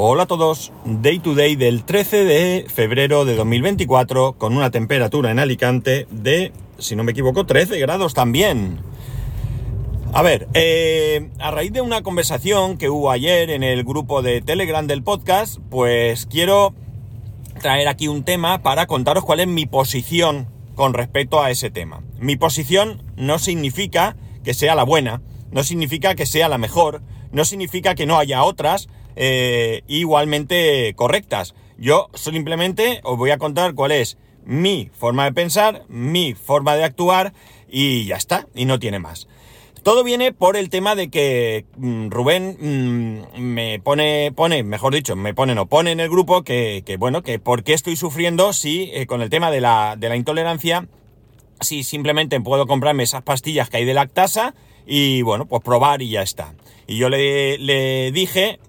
Hola a todos, Day to Day del 13 de febrero de 2024 con una temperatura en Alicante de, si no me equivoco, 13 grados también. A ver, eh, a raíz de una conversación que hubo ayer en el grupo de Telegram del podcast, pues quiero traer aquí un tema para contaros cuál es mi posición con respecto a ese tema. Mi posición no significa que sea la buena, no significa que sea la mejor, no significa que no haya otras eh, igualmente correctas. Yo simplemente os voy a contar cuál es mi forma de pensar, mi forma de actuar y ya está, y no tiene más. Todo viene por el tema de que mm, Rubén mm, me pone, pone, mejor dicho, me pone, no pone en el grupo que, bueno, que por qué estoy sufriendo si eh, con el tema de la, de la intolerancia, si simplemente puedo comprarme esas pastillas que hay de lactasa y bueno, pues probar y ya está. Y yo le dije,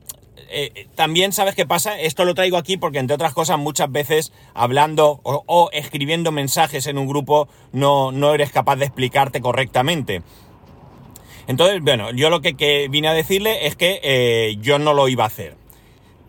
eh, también sabes qué pasa, esto lo traigo aquí porque entre otras cosas muchas veces hablando o, escribiendo mensajes en un grupo no, no, eres capaz de explicarte correctamente. Entonces, bueno, yo lo que, vine a decirle es que eh, yo no lo iba a hacer.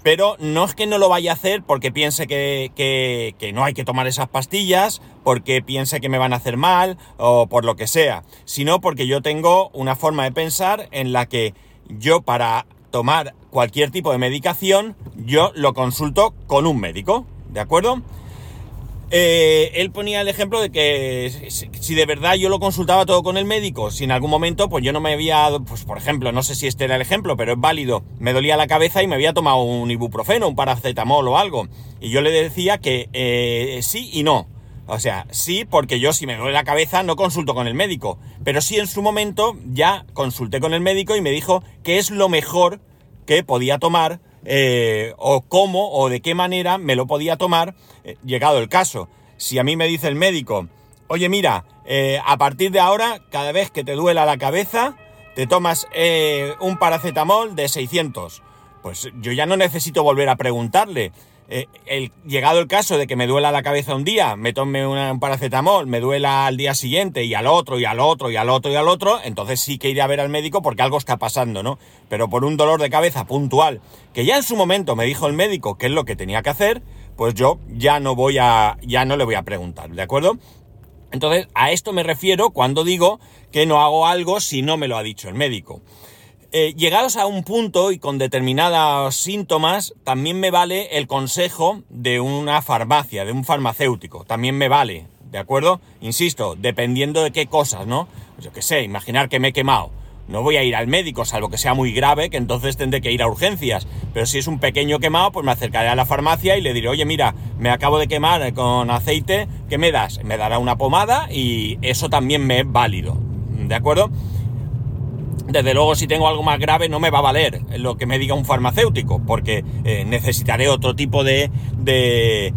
Pero no es que no lo vaya a hacer porque piense que, que, no hay que tomar esas pastillas, porque piense que me van a hacer mal o por lo que sea, sino porque yo tengo una forma de pensar en la que yo para tomar cualquier tipo de medicación, yo lo consulto con un médico, ¿de acuerdo? Eh, él ponía el ejemplo de que si de verdad yo lo consultaba todo con el médico, si en algún momento pues yo no me había, pues por ejemplo, no sé si este era el ejemplo, pero es válido, me dolía la cabeza y me había tomado un ibuprofeno, un paracetamol o algo, y yo le decía que eh, sí y no. O sea, sí, porque yo si me duele la cabeza no consulto con el médico, pero sí en su momento ya consulté con el médico y me dijo que es lo mejor que podía tomar eh, o cómo o de qué manera me lo podía tomar eh, llegado el caso. Si a mí me dice el médico, oye mira, eh, a partir de ahora, cada vez que te duela la cabeza, te tomas un paracetamol de 600. Pues yo ya no necesito volver a preguntarle. Eh, llegado el caso de que me duela la cabeza un día, me tome un paracetamol, me duela al día siguiente y al otro y al otro y al otro y al otro, entonces sí que iré a ver al médico porque algo está pasando, ¿no? Pero por un dolor de cabeza puntual, que ya en su momento me dijo el médico qué es lo que tenía que hacer, pues yo ya no voy a, ya no le voy a preguntar, ¿de acuerdo? Entonces, a esto me refiero cuando digo que no hago algo si no me lo ha dicho el médico. Eh, llegados a un punto y con determinados síntomas, también me vale el consejo de una farmacia, de un farmacéutico. También me vale, ¿de acuerdo? Insisto, dependiendo de qué cosas, ¿no? Pues yo qué sé, imaginar que me he quemado. No voy a ir al médico, salvo que sea muy grave, que entonces tendré que ir a urgencias. Pero si es un pequeño quemado, pues me acercaré a la farmacia y le diré, oye, mira, me acabo de quemar con aceite, ¿qué me das? Me dará una pomada y eso también me es válido. ¿De acuerdo? Desde luego si tengo algo más grave no me va a valer lo que me diga un farmacéutico, porque eh, necesitaré otro tipo de, de,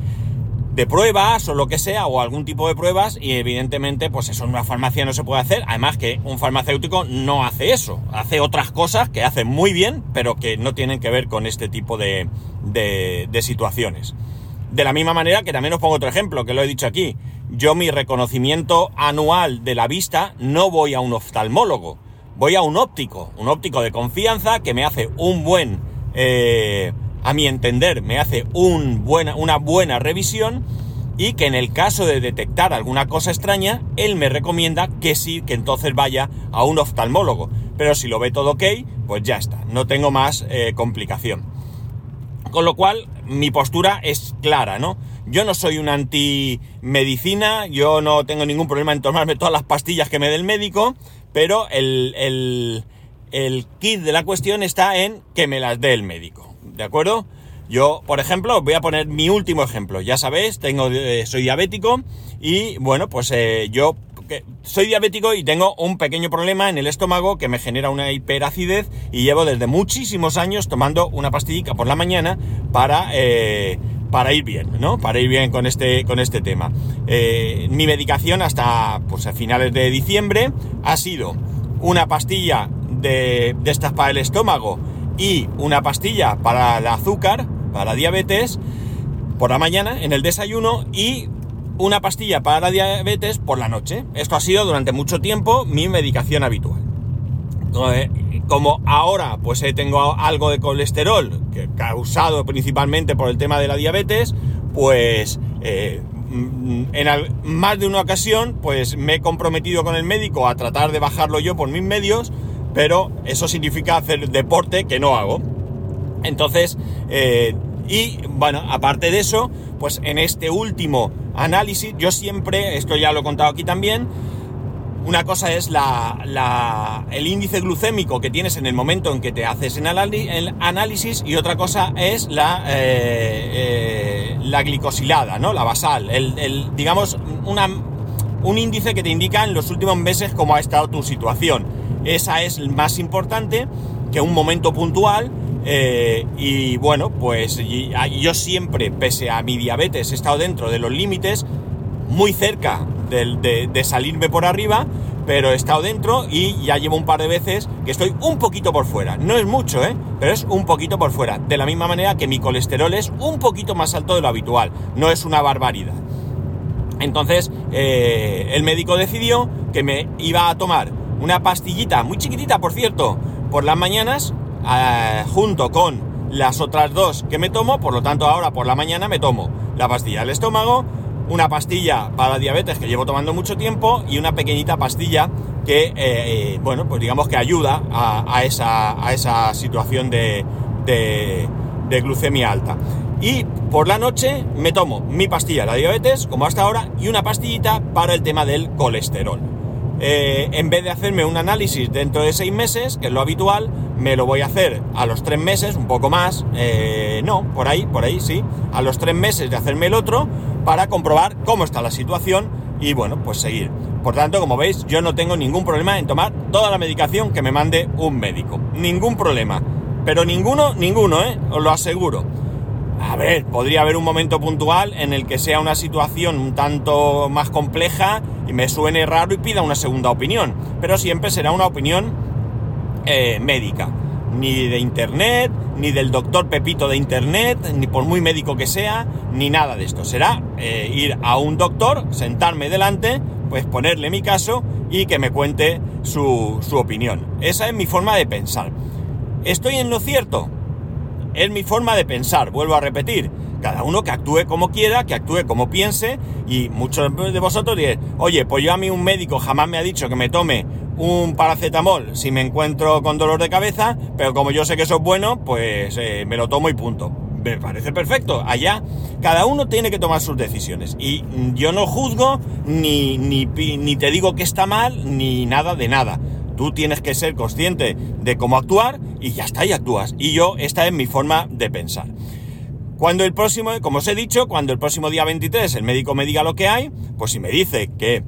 de, pruebas o lo que sea, o algún tipo de pruebas, y evidentemente pues eso en una farmacia no se puede hacer, además que un farmacéutico no hace eso, hace otras cosas que hace muy bien, pero que no tienen que ver con este tipo de, de, de situaciones. De la misma manera que también os pongo otro ejemplo, que lo he dicho aquí, yo mi reconocimiento anual de la vista no voy a un oftalmólogo, voy a un óptico, un óptico de confianza que me hace un buen, eh, a mi entender, me hace un buena, una buena revisión y que en el caso de detectar alguna cosa extraña, él me recomienda que sí, que entonces vaya a un oftalmólogo. Pero si lo ve todo ok, pues ya está, no tengo más eh, complicación. Con lo cual, mi postura es clara, ¿no? Yo no soy un anti-medicina, yo no tengo ningún problema en tomarme todas las pastillas que me dé el médico, pero el, el, el kit de la cuestión está en que me las dé el médico, ¿de acuerdo? Yo, por ejemplo, voy a poner mi último ejemplo. Ya sabéis, tengo, eh, soy diabético y bueno, pues eh, yo soy diabético y tengo un pequeño problema en el estómago que me genera una hiperacidez y llevo desde muchísimos años tomando una pastillita por la mañana para, eh, para ir bien, ¿no? Para ir bien con este, con este tema. Eh, mi medicación hasta pues, a finales de diciembre ha sido una pastilla de, de estas para el estómago y una pastilla para el azúcar, para diabetes, por la mañana en el desayuno y una pastilla para la diabetes por la noche. Esto ha sido durante mucho tiempo mi medicación habitual. eh, como ahora pues tengo algo de colesterol, causado principalmente por el tema de la diabetes, pues eh, en más de una ocasión pues me he comprometido con el médico a tratar de bajarlo yo por mis medios, pero eso significa hacer deporte que no hago. Entonces, eh, y bueno, aparte de eso, pues en este último análisis, yo siempre, esto ya lo he contado aquí también, una cosa es la, el índice glucémico que tienes en el momento en que te haces el análisis y otra cosa es la, eh, eh, la glicosilada, ¿no? La basal, el, digamos, una, un índice que te indica en los últimos meses cómo ha estado tu situación. Esa es más importante que un momento puntual eh, y bueno, pues yo siempre, pese a mi diabetes, he estado dentro de los límites, muy cerca de, salirme por arriba, pero he estado dentro y ya llevo un par de veces que estoy un poquito por fuera. No es mucho, ¿eh? Pero es un poquito por fuera. De la misma manera que mi colesterol es un poquito más alto de lo habitual. No es una barbaridad. Entonces, eh, el médico decidió que me iba a tomar una pastillita, muy chiquitita, por cierto, por las mañanas, eh, junto con las otras dos que me tomo, por lo tanto ahora por la mañana me tomo la pastilla del estómago, una pastilla para diabetes que llevo tomando mucho tiempo y una pequeñita pastilla que, eh, eh, bueno, pues digamos que ayuda a, esa, a esa, situación de, de, glucemia alta. Y por la noche me tomo mi pastilla la diabetes, como hasta ahora, y una pastillita para el tema del colesterol. Eh, en vez de hacerme un análisis dentro de seis meses, que es lo habitual, me lo voy a hacer a los tres meses, un poco más, no, por ahí, por ahí sí, a los tres meses de hacerme el otro, para comprobar cómo está la situación y bueno, pues seguir. Por tanto, como veis, yo no tengo ningún problema en tomar toda la medicación que me mande un médico. Ningún problema. Pero ninguno, ninguno, ¿eh? Os lo aseguro. A ver, podría haber un momento puntual en el que sea una situación un tanto más compleja y me suene raro y pida una segunda opinión, pero siempre será una opinión eh, médica, ni de internet, ni del doctor Pepito de internet, ni por muy médico que sea, ni nada de esto. Será eh, ir a un doctor, sentarme delante, pues ponerle mi caso y que me cuente su, su opinión. Esa es mi forma de pensar. ¿Estoy en lo cierto? Es mi forma de pensar, vuelvo a repetir. Cada uno que actúe como quiera, que actúe como piense, y muchos de vosotros diréis, oye, pues yo a mí un médico jamás me ha dicho que me tome un paracetamol si me encuentro con dolor de cabeza, pero como yo sé que eso es bueno, pues eh, me lo tomo y punto. Me parece perfecto. Allá cada uno tiene que tomar sus decisiones. Y yo no juzgo, ni, ni, ni te digo que está mal, ni nada de nada. Tú tienes que ser consciente de cómo actuar y ya está, y actúas. Y yo, esta es mi forma de pensar. Cuando el próximo, como os he dicho, cuando el próximo día 23 el médico me diga lo que hay, pues si me dice que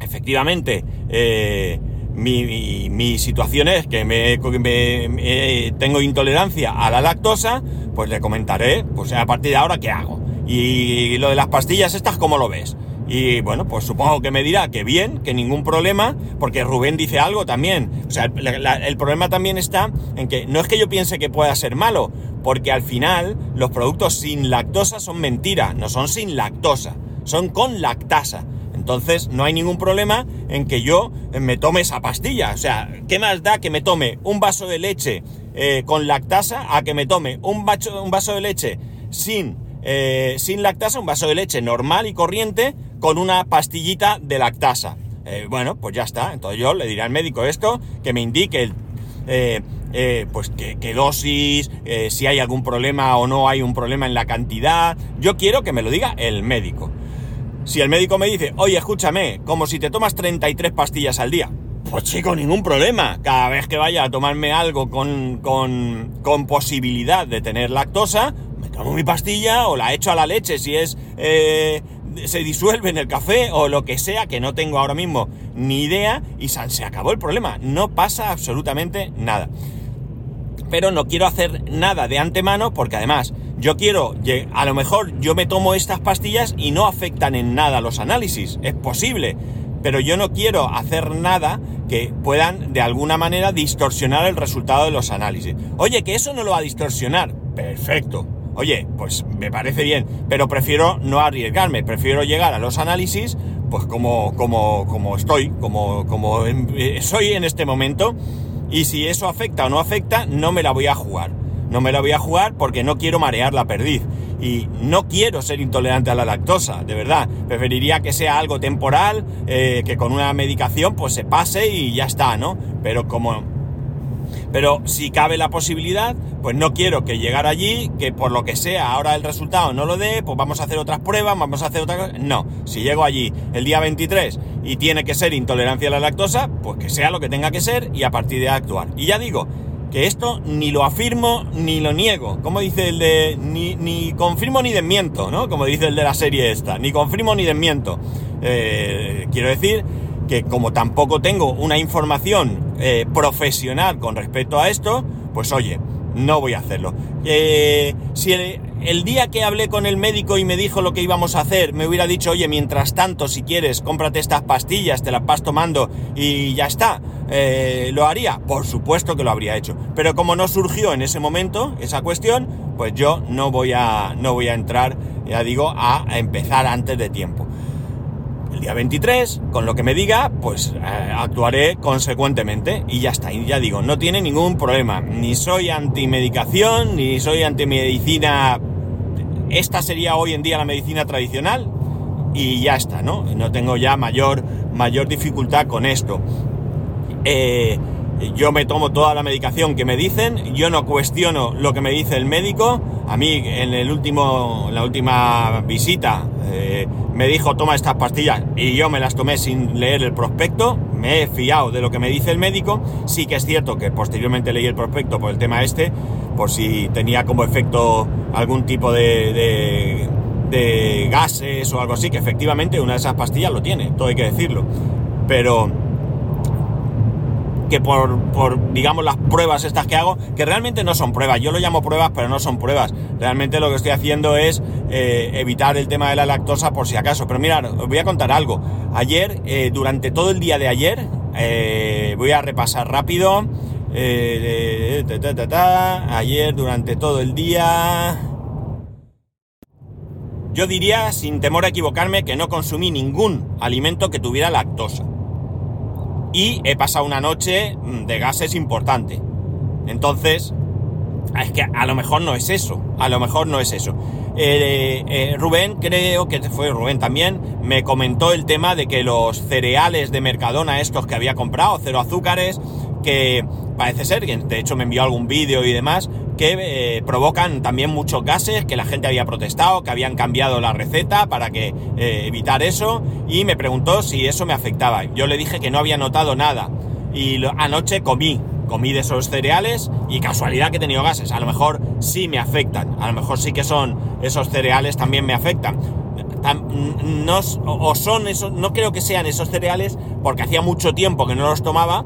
efectivamente eh, mi, situación es que me, tengo intolerancia a la lactosa, pues le comentaré, pues a partir de ahora, ¿qué hago? Y lo de las pastillas estas, ¿cómo lo ves? Y bueno, pues supongo que me dirá que bien, que ningún problema, porque Rubén dice algo también. O sea, el, problema también está en que no es que yo piense que pueda ser malo, porque al final los productos sin lactosa son mentira, no son sin lactosa, son con lactasa. Entonces no hay ningún problema en que yo me tome esa pastilla. O sea, ¿qué más da que me tome un vaso de leche eh, con lactasa a que me tome un, un vaso de leche sin, eh, sin lactasa, un vaso de leche normal y corriente con una pastillita de lactasa. Eh, bueno, pues ya está. Entonces yo le diré al médico esto, que me indique eh, eh, pues qué, dosis, si hay algún problema o no hay un problema en la cantidad. Yo quiero que me lo diga el médico. Si el médico me dice, oye, escúchame, como si te tomas 33 pastillas al día. Pues chico, ningún problema. Cada vez que vaya a tomarme algo con, con, con posibilidad de tener lactosa, me tomo mi pastilla o la echo a la leche si es se disuelve en el café o lo que sea, que no tengo ahora mismo ni idea, y se acabó el problema. No pasa absolutamente nada. Pero no quiero hacer nada de antemano porque además yo quiero, a lo mejor yo me tomo estas pastillas y no afectan en nada los análisis, es posible, pero yo no quiero hacer nada que puedan de alguna manera distorsionar el resultado de los análisis. Oye, que eso no lo va a distorsionar, perfecto, Oye, pues me parece bien, pero prefiero no arriesgarme, prefiero llegar a los análisis, pues como, como, como estoy, como, como eh, soy en este momento, Y si eso afecta o no afecta, no me la voy a jugar. No me la voy a jugar porque no quiero marear la perdiz. Y no quiero ser intolerante a la lactosa, de verdad. Preferiría que sea algo temporal, eh, que con una medicación pues se pase y ya está, ¿no? Pero como pero si cabe la posibilidad, pues no quiero que llegar allí, que por lo que sea ahora el resultado no lo dé, pues vamos a hacer otras pruebas, vamos a hacer otra cosa. No, si llego allí el día 23 y tiene que ser intolerancia a la lactosa, pues que sea lo que tenga que ser y a partir de actuar. Y ya digo, que esto ni lo afirmo ni lo niego. Como dice el de. Ni, ni confirmo ni desmiento, ¿no? Como dice el de la serie esta. Ni confirmo ni desmiento. Eh, quiero decir que como tampoco tengo una información eh, profesional con respecto a esto, pues oye, no voy a hacerlo. Eh, si el, día que hablé con el médico y me dijo lo que íbamos a hacer, me hubiera dicho, oye, mientras tanto, si quieres, cómprate estas pastillas, te las vas tomando y ya está, eh, ¿lo haría? Por supuesto que lo habría hecho. Pero como no surgió en ese momento esa cuestión, pues yo no voy a, no voy a entrar, ya digo, a empezar antes de tiempo día 23, con lo que me diga, pues eh, actuaré consecuentemente y ya está. Y ya digo, no tiene ningún problema. Ni soy antimedicación, ni soy antimedicina. Esta sería hoy en día la medicina tradicional y ya está, ¿no? No tengo ya mayor, mayor dificultad con esto. Eh, yo me tomo toda la medicación que me dicen, yo no cuestiono lo que me dice el médico. A mí en el último, la última visita eh, me dijo toma estas pastillas y yo me las tomé sin leer el prospecto. Me he fiado de lo que me dice el médico. Sí que es cierto que posteriormente leí el prospecto por el tema este, por si tenía como efecto algún tipo de, de, de gases o algo así, que efectivamente una de esas pastillas lo tiene, todo hay que decirlo. Pero que por, digamos, las pruebas estas que hago, que realmente no son pruebas, yo lo llamo pruebas, pero no son pruebas. Realmente lo que estoy haciendo es eh, evitar el tema de la lactosa por si acaso. Pero mirad, os voy a contar algo. Ayer, eh, durante todo el día de ayer, eh, voy a repasar rápido. ayer, durante todo el día... Yo diría, sin temor a equivocarme, que no consumí ningún alimento que tuviera lactosa y he pasado una noche mm, de gases importante. Entonces, es que a lo mejor no es eso, a lo mejor no es eso. Eh, eh, Rubén, creo que fue Rubén también, me comentó el tema de que los cereales de Mercadona, estos que había comprado, cero azúcares, que parece ser, de hecho me envió algún vídeo y demás, que eh, provocan también muchos gases, que la gente había protestado, que habían cambiado la receta para que eh, evitar eso, y me preguntó si eso me afectaba. Yo le dije que no había notado nada. Y anoche comí, comí de esos cereales y casualidad que he tenido gases. A lo mejor sí me afectan, a lo mejor sí que son esos cereales también me afectan. No, o son esos, no creo que sean esos cereales porque hacía mucho tiempo que no los tomaba,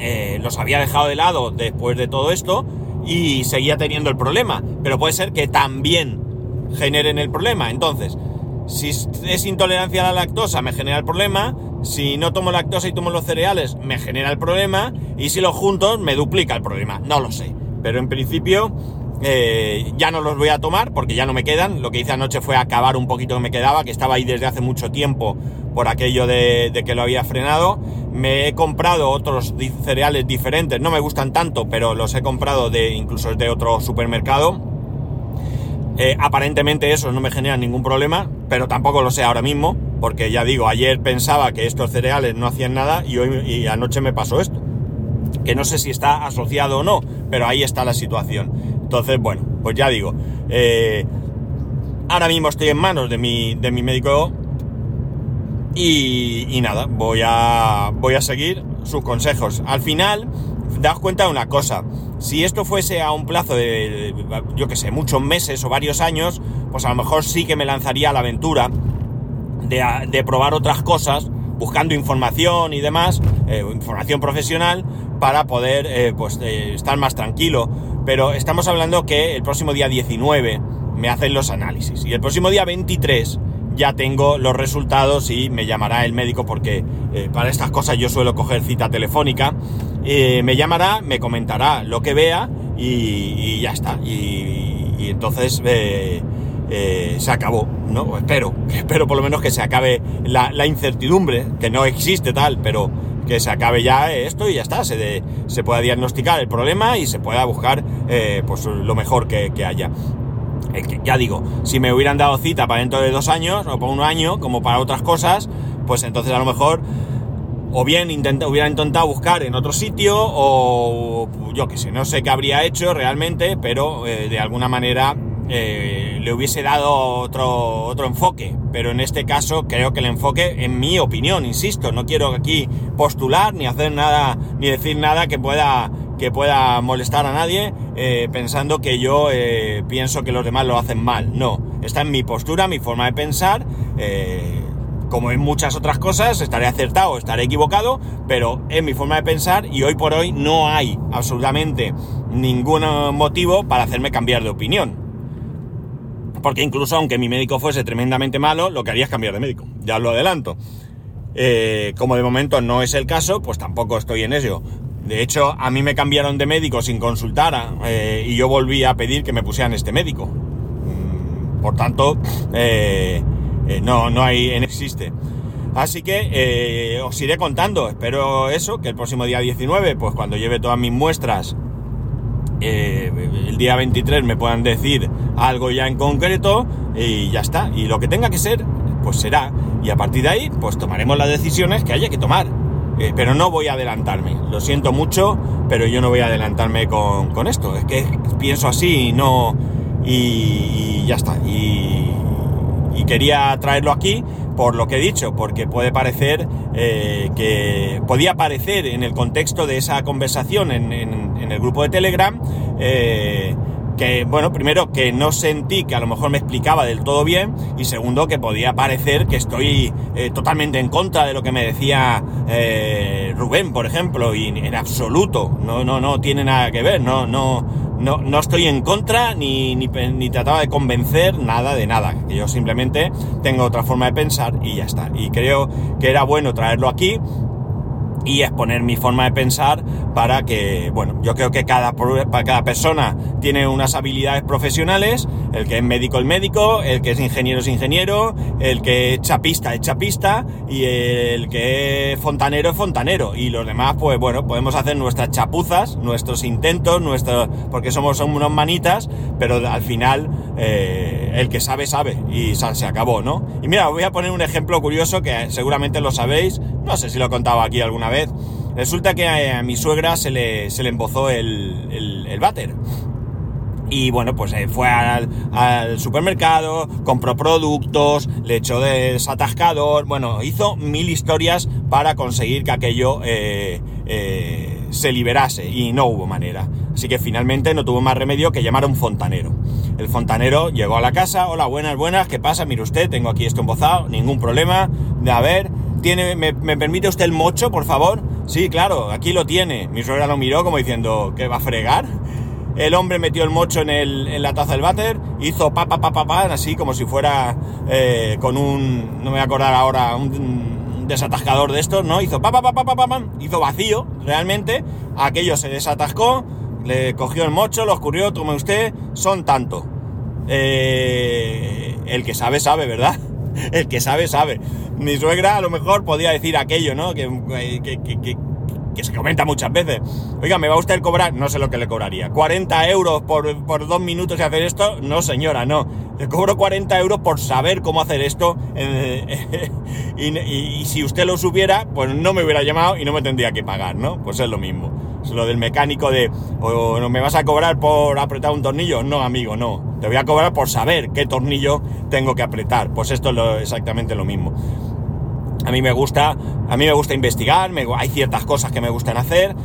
eh, los había dejado de lado después de todo esto y seguía teniendo el problema. Pero puede ser que también generen el problema. Entonces, si es intolerancia a la lactosa, me genera el problema. Si no tomo lactosa y tomo los cereales, me genera el problema. Y si los juntos, me duplica el problema. No lo sé. Pero en principio, eh, ya no los voy a tomar porque ya no me quedan. Lo que hice anoche fue acabar un poquito que me quedaba, que estaba ahí desde hace mucho tiempo por aquello de, que lo había frenado. Me he comprado otros cereales diferentes, no me gustan tanto, pero los he comprado de incluso de otro supermercado. Eh, aparentemente esos no me generan ningún problema, pero tampoco lo sé ahora mismo, porque ya digo, ayer pensaba que estos cereales no hacían nada y hoy y anoche me pasó esto. Que no sé si está asociado o no, pero ahí está la situación. Entonces, bueno, pues ya digo, eh, ahora mismo estoy en manos de mi, de mi médico y, nada, voy a, voy a seguir sus consejos. Al final, daos cuenta de una cosa. Si esto fuese a un plazo de, yo que sé, muchos meses o varios años, pues a lo mejor sí que me lanzaría a la aventura de, probar otras cosas, buscando información y demás, eh, información profesional, para poder eh, pues, estar más tranquilo. Pero estamos hablando que el próximo día 19 me hacen los análisis y el próximo día 23 ya tengo los resultados y me llamará el médico porque eh, para estas cosas yo suelo coger cita telefónica. Eh, me llamará, me comentará lo que vea y, ya está. Y, entonces eh, se acabó, ¿no? Espero, espero por lo menos que se acabe la, incertidumbre, que no existe tal, pero que se acabe ya esto y ya está, se, se pueda diagnosticar el problema y se pueda buscar eh, pues lo mejor que, haya. ya digo, si me hubieran dado cita para dentro de dos años o para un año, como para otras cosas, pues entonces a lo mejor o bien intenta, hubiera intentado buscar en otro sitio o yo qué sé, no sé qué habría hecho realmente, pero eh, de alguna manera eh, le hubiese dado otro, otro enfoque. Pero en este caso creo que el enfoque, en mi opinión, insisto, no quiero aquí postular ni hacer nada, ni decir nada que pueda, que pueda molestar a nadie eh, pensando que yo pienso que los demás lo hacen mal. No, está en mi postura, mi forma de pensar como en muchas otras cosas, estaré acertado, estaré equivocado, pero es mi forma de pensar y hoy por hoy no hay absolutamente ningún motivo para hacerme cambiar de opinión. Porque incluso aunque mi médico fuese tremendamente malo, lo que haría es cambiar de médico. Ya lo adelanto. Eh, como de momento no es el caso, pues tampoco estoy en ello. De hecho, a mí me cambiaron de médico sin consultar eh, y yo volví a pedir que me pusieran este médico. Mm, por tanto, eh, no, no hay, no existe. Así que os iré contando, espero eso, que el próximo día 19, pues cuando lleve todas mis muestras, eh, el día 23 me puedan decir algo ya en concreto y ya está. Y lo que tenga que ser, pues será. Y a partir de ahí, pues tomaremos las decisiones que haya que tomar. pero no voy a adelantarme. Lo siento mucho, pero yo no voy a adelantarme con, esto. Es que pienso así y no... y ya está. Y, y quería traerlo aquí por lo que he dicho, porque puede parecer eh, que podía parecer en el contexto de esa conversación en, el grupo de Telegram eh, que, bueno, primero que no sentí que a lo mejor me explicaba del todo bien y segundo que podía parecer que estoy eh, totalmente en contra de lo que me decía Rubén, por ejemplo, y en absoluto, no, no, no tiene nada que ver, no, no, no, no estoy en contra ni, ni, ni, trataba de convencer nada de nada. Yo simplemente tengo otra forma de pensar y ya está. Y creo que era bueno traerlo aquí y exponer mi forma de pensar para que, bueno, yo creo que cada, cada persona tiene unas habilidades profesionales, el que es médico es médico, el que es ingeniero es ingeniero, el que es chapista es chapista y el que es fontanero es fontanero y los demás, pues bueno, podemos hacer nuestras chapuzas, nuestros intentos, nuestros, porque somos unos manitas, pero al final eh, el que sabe sabe y se acabó, ¿no? Y mira, voy a poner un ejemplo curioso que seguramente lo sabéis, no sé si lo he contado aquí alguna vez. Resulta que a, mi suegra se le, se le embozó el, el, váter. Y bueno, pues eh, fue al, al, supermercado, compró productos, le echó desatascador, bueno, hizo mil historias para conseguir que aquello eh, eh, se liberase y no hubo manera. Así que finalmente no tuvo más remedio que llamar a un fontanero. El fontanero llegó a la casa, hola, buenas, buenas, ¿qué pasa? Mire usted, tengo aquí esto embozado, ningún problema, de a ver, ¿Tiene, me, permite usted el mocho, por favor? Sí, claro, aquí lo tiene. Mi suegra lo miró como diciendo, ¿qué va a fregar? El hombre metió el mocho en, el, en la taza del váter, hizo pa, pa, pa, pa, pa así como si fuera eh, con un, no me voy a acordar ahora, un, desatascador de estos, ¿no? Hizo pa, pa, pa, pa, pa, pa, hizo vacío, realmente. Aquello se desatascó, le cogió el mocho, lo escurrió, tome usted, son tanto. Eh, el que sabe, sabe, ¿verdad? El que sabe, sabe mi suegra a lo mejor podía decir aquello, ¿no? Que, se comenta muchas veces. Oiga, ¿me va usted a cobrar? No sé lo que le cobraría. ¿40 euros por, dos minutos y hacer esto? No, señora, no. Le cobro 40 euros por saber cómo hacer esto. Eh, y, si usted lo supiera, pues no me hubiera llamado y no me tendría que pagar, ¿no? Pues es lo mismo. Es lo del mecánico de, o me vas a cobrar por apretar un tornillo. No, amigo, no. Te voy a cobrar por saber qué tornillo tengo que apretar. Pues esto es exactamente lo mismo. A mí me gusta, a mí me gusta investigar, hay ciertas cosas que me gustan hacer.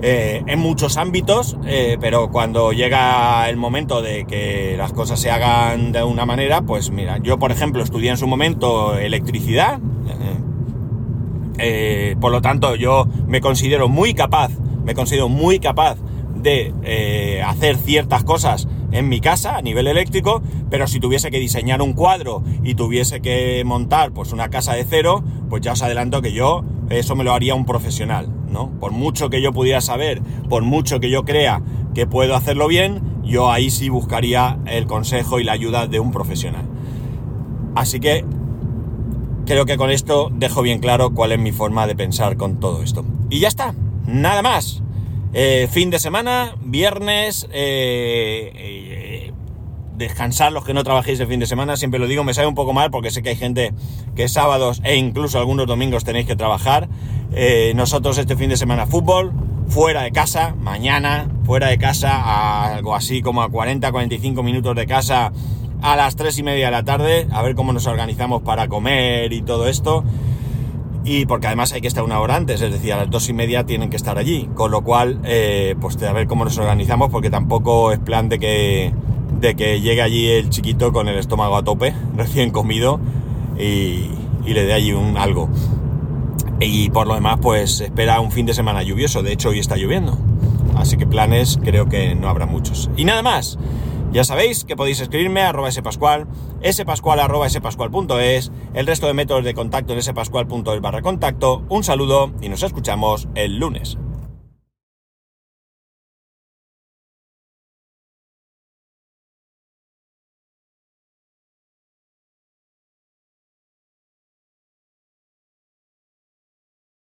Eh, en muchos ámbitos, eh, pero cuando llega el momento de que las cosas se hagan de una manera, pues mira, yo por ejemplo estudié en su momento electricidad, eh, por lo tanto yo me considero muy capaz, me considero muy capaz de hacer ciertas cosas en mi casa a nivel eléctrico, pero si tuviese que diseñar un cuadro y tuviese que montar pues una casa de cero, pues ya os adelanto que yo eso me lo haría un profesional, ¿no? Por mucho que yo pudiera saber, por mucho que yo crea que puedo hacerlo bien, yo ahí sí buscaría el consejo y la ayuda de un profesional. Así que creo que con esto dejo bien claro cuál es mi forma de pensar con todo esto. Y ya está, nada más. Eh, fin de semana, viernes, eh, eh, descansar los que no trabajéis el fin de semana, siempre lo digo, me sabe un poco mal porque sé que hay gente que sábados e incluso algunos domingos tenéis que trabajar. Nosotros este fin de semana fútbol, fuera de casa, mañana, fuera de casa, algo así como a 40-45 minutos de casa a las 3 y media de la tarde, a ver cómo nos organizamos para comer y todo esto. Y porque además hay que estar una hora antes, es decir, a las 2 y media tienen que estar allí. Con lo cual, eh, pues a ver cómo nos organizamos, porque tampoco es plan de que, de que llegue allí el chiquito con el estómago a tope, recién comido, y, y le dé allí un algo. Y por lo demás, pues espera un fin de semana lluvioso. De hecho, hoy está lloviendo. Así que planes creo que no habrá muchos. Y nada más. Ya sabéis que podéis escribirme a arroba spascual, spascual arroba spascual.es, el resto de métodos de contacto en spascual.es barra contacto. Un saludo y nos escuchamos el lunes.